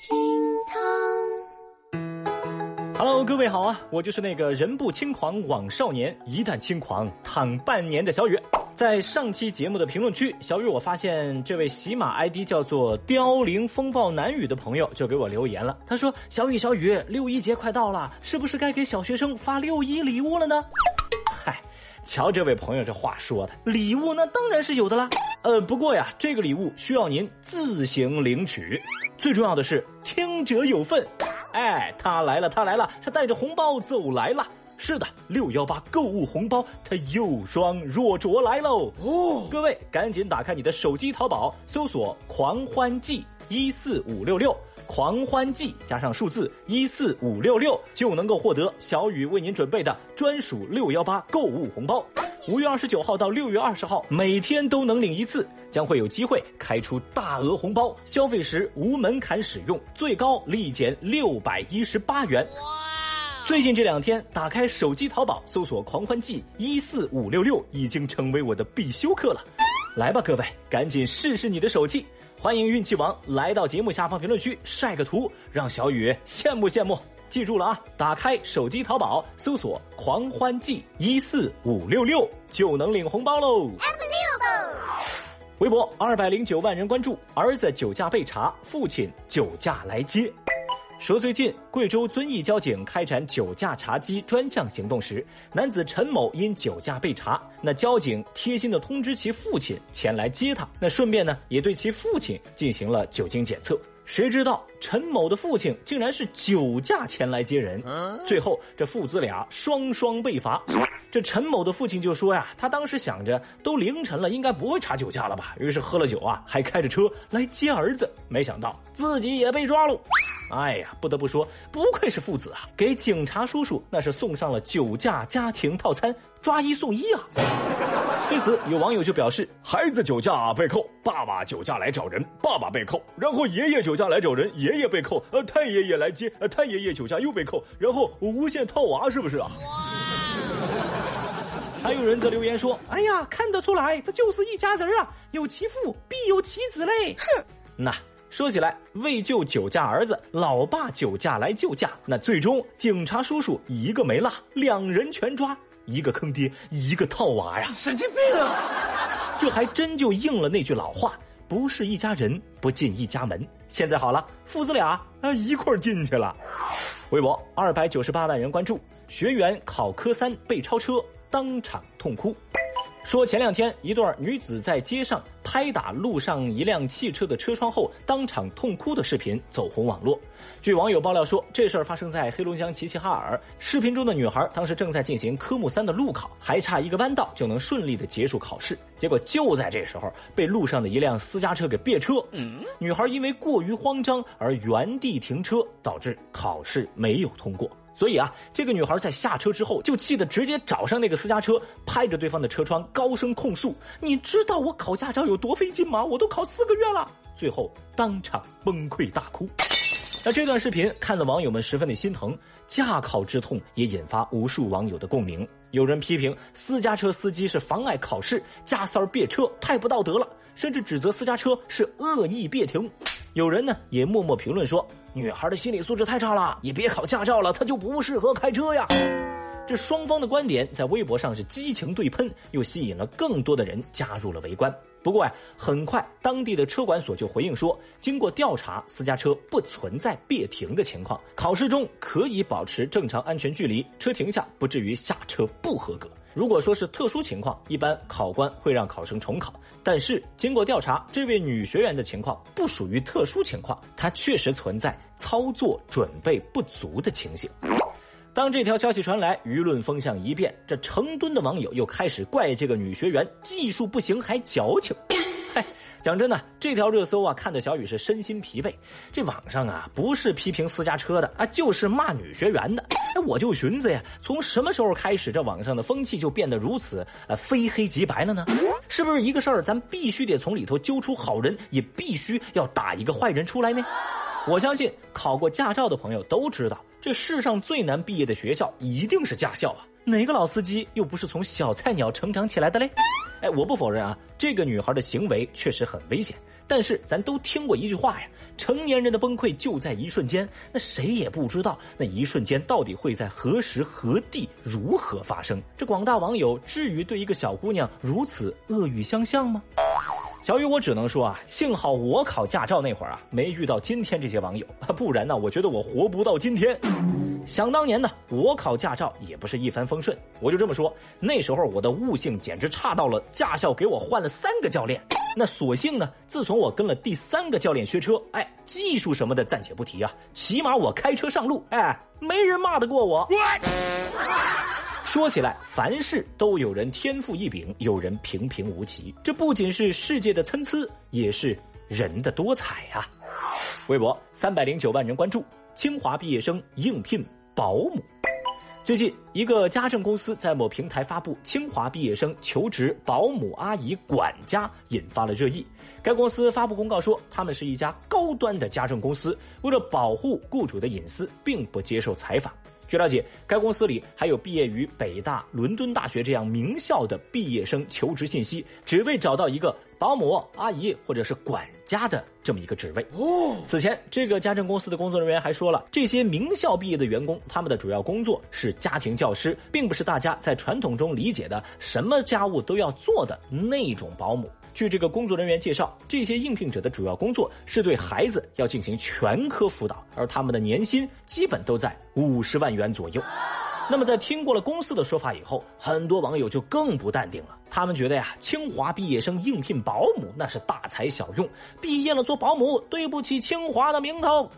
厅堂，Hello，各位好啊，我就是那个人不轻狂枉少年，一旦轻狂躺半年的小雨。在上期节目的评论区，小雨我发现这位喜马 ID 叫做“凋零风暴南雨”的朋友就给我留言了，他说：“小雨小雨，六一节快到了，是不是该给小学生发六一礼物了呢？”嗨，瞧这位朋友这话说的，礼物那当然是有的啦。呃，不过呀，这个礼物需要您自行领取。最重要的是，听者有份。哎，他来了，他来了，他带着红包走来了。是的，六幺八购物红包，它又双若着来喽。哦，各位赶紧打开你的手机淘宝，搜索“狂欢季一四五六六”，狂欢季加上数字一四五六六，就能够获得小雨为您准备的专属六幺八购物红包。五月二十九号到六月二十号，每天都能领一次，将会有机会开出大额红包。消费时无门槛使用，最高立减六百一十八元。哇！最近这两天，打开手机淘宝搜索“狂欢季一四五六六”，已经成为我的必修课了。来吧，各位，赶紧试试你的手气！欢迎运气王来到节目下方评论区晒个图，让小雨羡慕羡慕。记住了啊！打开手机淘宝，搜索“狂欢季一四五六六”，就能领红包喽。微博二百零九万人关注，儿子酒驾被查，父亲酒驾来接。说最近贵州遵义交警开展酒驾查缉专项行动时，男子陈某因酒驾被查，那交警贴心的通知其父亲前来接他，那顺便呢也对其父亲进行了酒精检测。谁知道陈某的父亲竟然是酒驾前来接人，最后这父子俩双双被罚。这陈某的父亲就说呀，他当时想着都凌晨了，应该不会查酒驾了吧，于是喝了酒啊，还开着车来接儿子，没想到自己也被抓了。哎呀，不得不说，不愧是父子啊，给警察叔叔那是送上了酒驾家庭套餐，抓一送一啊。对此，有网友就表示：“孩子酒驾被扣，爸爸酒驾来找人，爸爸被扣；然后爷爷酒驾来找人，爷爷被扣；呃，太爷爷来接，呃，太爷爷酒驾又被扣，然后无限套娃，是不是啊？” 还有人则留言说：“哎呀，看得出来，这就是一家人啊，有其父必有其子嘞。”哼，那说起来，为救酒驾儿子，老爸酒驾来救驾，那最终警察叔叔一个没落，两人全抓。一个坑爹，一个套娃呀！神经病啊！这还真就应了那句老话：不是一家人，不进一家门。现在好了，父子俩啊一块进去了。微博二百九十八万人关注，学员考科三被超车，当场痛哭。说前两天一段女子在街上拍打路上一辆汽车的车窗后当场痛哭的视频走红网络。据网友爆料说，这事儿发生在黑龙江齐齐哈尔。视频中的女孩当时正在进行科目三的路考，还差一个弯道就能顺利的结束考试。结果就在这时候，被路上的一辆私家车给别车。女孩因为过于慌张而原地停车，导致考试没有通过。所以啊，这个女孩在下车之后就气得直接找上那个私家车，拍着对方的车窗高声控诉：“你知道我考驾照有多费劲吗？我都考四个月了。”最后当场崩溃大哭。那这段视频看得网友们十分的心疼，驾考之痛也引发无数网友的共鸣。有人批评私家车司机是妨碍考试，加塞儿别车太不道德了，甚至指责私家车是恶意别停。有人呢也默默评论说。女孩的心理素质太差了，也别考驾照了，她就不适合开车呀。这双方的观点在微博上是激情对喷，又吸引了更多的人加入了围观。不过呀，很快当地的车管所就回应说，经过调查，私家车不存在别停的情况，考试中可以保持正常安全距离，车停下不至于下车不合格。如果说是特殊情况，一般考官会让考生重考。但是经过调查，这位女学员的情况不属于特殊情况，她确实存在操作准备不足的情形。当这条消息传来，舆论风向一变，这成吨的网友又开始怪这个女学员技术不行，还矫情。嗨，讲真的，这条热搜啊，看的小雨是身心疲惫。这网上啊，不是批评私家车的啊，就是骂女学员的。哎，我就寻思呀，从什么时候开始，这网上的风气就变得如此呃非黑即白了呢？是不是一个事儿，咱必须得从里头揪出好人，也必须要打一个坏人出来呢？我相信考过驾照的朋友都知道，这世上最难毕业的学校一定是驾校啊！哪个老司机又不是从小菜鸟成长起来的嘞？哎，我不否认啊，这个女孩的行为确实很危险。但是咱都听过一句话呀，成年人的崩溃就在一瞬间。那谁也不知道那一瞬间到底会在何时何地如何发生。这广大网友至于对一个小姑娘如此恶语相向吗？小雨，我只能说啊，幸好我考驾照那会儿啊，没遇到今天这些网友，不然呢，我觉得我活不到今天。想当年呢，我考驾照也不是一帆风顺，我就这么说，那时候我的悟性简直差到了驾校给我换了三个教练。那所幸呢，自从我跟了第三个教练学车，哎，技术什么的暂且不提啊，起码我开车上路，哎，没人骂得过我。说起来，凡事都有人天赋异禀，有人平平无奇。这不仅是世界的参差，也是人的多彩啊！微博三百零九万人关注，清华毕业生应聘保姆。最近，一个家政公司在某平台发布清华毕业生求职保姆、阿姨、管家，引发了热议。该公司发布公告说，他们是一家高端的家政公司，为了保护雇主的隐私，并不接受采访。据了解，该公司里还有毕业于北大、伦敦大学这样名校的毕业生求职信息，只为找到一个保姆、阿姨或者是管家的这么一个职位。哦，此前这个家政公司的工作人员还说了，这些名校毕业的员工，他们的主要工作是家庭教师，并不是大家在传统中理解的什么家务都要做的那种保姆。据这个工作人员介绍，这些应聘者的主要工作是对孩子要进行全科辅导，而他们的年薪基本都在五十万元左右。那么，在听过了公司的说法以后，很多网友就更不淡定了。他们觉得呀，清华毕业生应聘保姆那是大材小用，毕业了做保姆对不起清华的名头。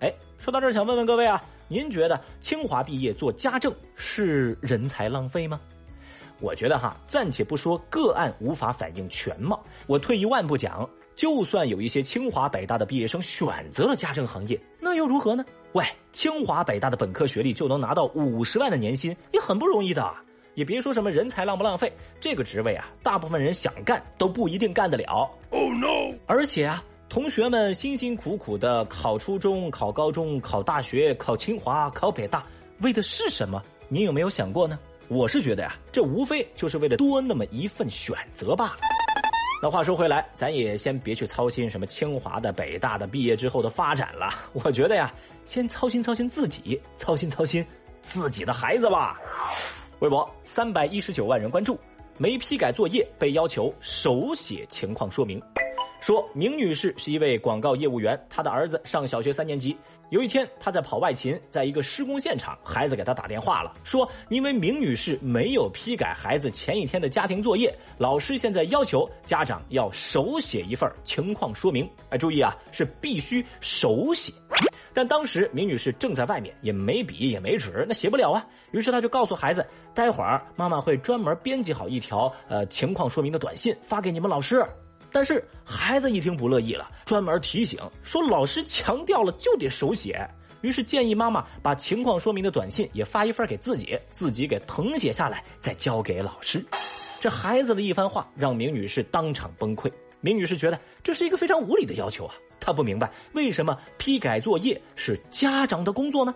哎，说到这儿，想问问各位啊，您觉得清华毕业做家政是人才浪费吗？我觉得哈，暂且不说个案无法反映全貌，我退一万步讲，就算有一些清华北大的毕业生选择了家政行业，那又如何呢？喂，清华北大的本科学历就能拿到五十万的年薪，也很不容易的。也别说什么人才浪不浪费，这个职位啊，大部分人想干都不一定干得了。Oh no！而且啊，同学们辛辛苦苦的考初中、考高中、考大学、考清华、考北大，为的是什么？您有没有想过呢？我是觉得呀，这无非就是为了多那么一份选择罢了。那话说回来，咱也先别去操心什么清华的、北大的毕业之后的发展了。我觉得呀，先操心操心自己，操心操心自己的孩子吧。微博三百一十九万人关注，没批改作业被要求手写情况说明。说明女士是一位广告业务员，她的儿子上小学三年级。有一天，她在跑外勤，在一个施工现场，孩子给她打电话了，说因为明女士没有批改孩子前一天的家庭作业，老师现在要求家长要手写一份情况说明。哎，注意啊，是必须手写。但当时明女士正在外面，也没笔也没纸，那写不了啊。于是她就告诉孩子，待会儿妈妈会专门编辑好一条呃情况说明的短信发给你们老师。但是孩子一听不乐意了，专门提醒说：“老师强调了，就得手写。”于是建议妈妈把情况说明的短信也发一份给自己，自己给誊写下来，再交给老师。这孩子的一番话让明女士当场崩溃。明女士觉得这是一个非常无理的要求啊！她不明白为什么批改作业是家长的工作呢？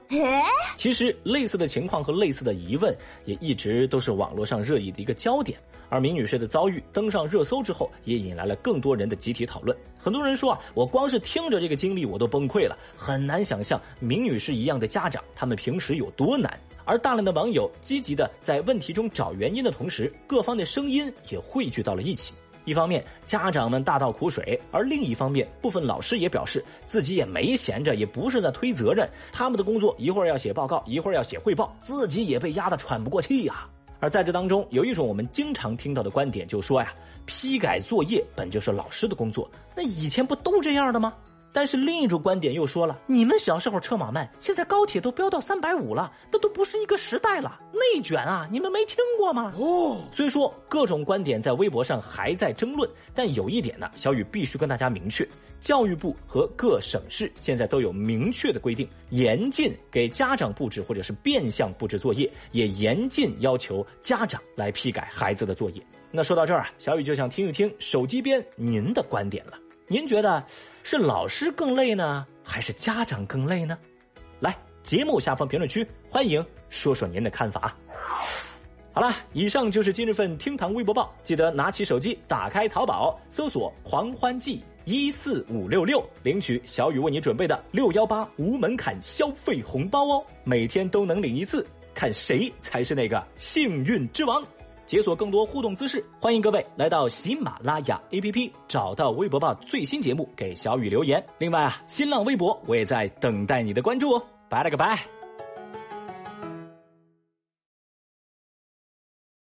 其实类似的情况和类似的疑问也一直都是网络上热议的一个焦点。而明女士的遭遇登上热搜之后，也引来了更多人的集体讨论。很多人说啊，我光是听着这个经历我都崩溃了，很难想象明女士一样的家长他们平时有多难。而大量的网友积极的在问题中找原因的同时，各方的声音也汇聚到了一起。一方面，家长们大倒苦水；而另一方面，部分老师也表示自己也没闲着，也不是在推责任。他们的工作一会儿要写报告，一会儿要写汇报，自己也被压得喘不过气呀。而在这当中，有一种我们经常听到的观点，就说呀，批改作业本就是老师的工作，那以前不都这样的吗？但是另一种观点又说了，你们小时候车马慢，现在高铁都飙到三百五了，那都不是一个时代了。内卷啊，你们没听过吗？哦，虽说各种观点在微博上还在争论，但有一点呢，小雨必须跟大家明确：教育部和各省市现在都有明确的规定，严禁给家长布置或者是变相布置作业，也严禁要求家长来批改孩子的作业。那说到这儿啊，小雨就想听一听手机边您的观点了。您觉得是老师更累呢，还是家长更累呢？来，节目下方评论区，欢迎说说您的看法。好了，以上就是今日份厅堂微博报，记得拿起手机，打开淘宝，搜索“狂欢季一四五六六”，领取小雨为你准备的六幺八无门槛消费红包哦，每天都能领一次，看谁才是那个幸运之王。解锁更多互动姿势，欢迎各位来到喜马拉雅 APP，找到微博报最新节目，给小雨留言。另外啊，新浪微博我也在等待你的关注哦。拜了个拜。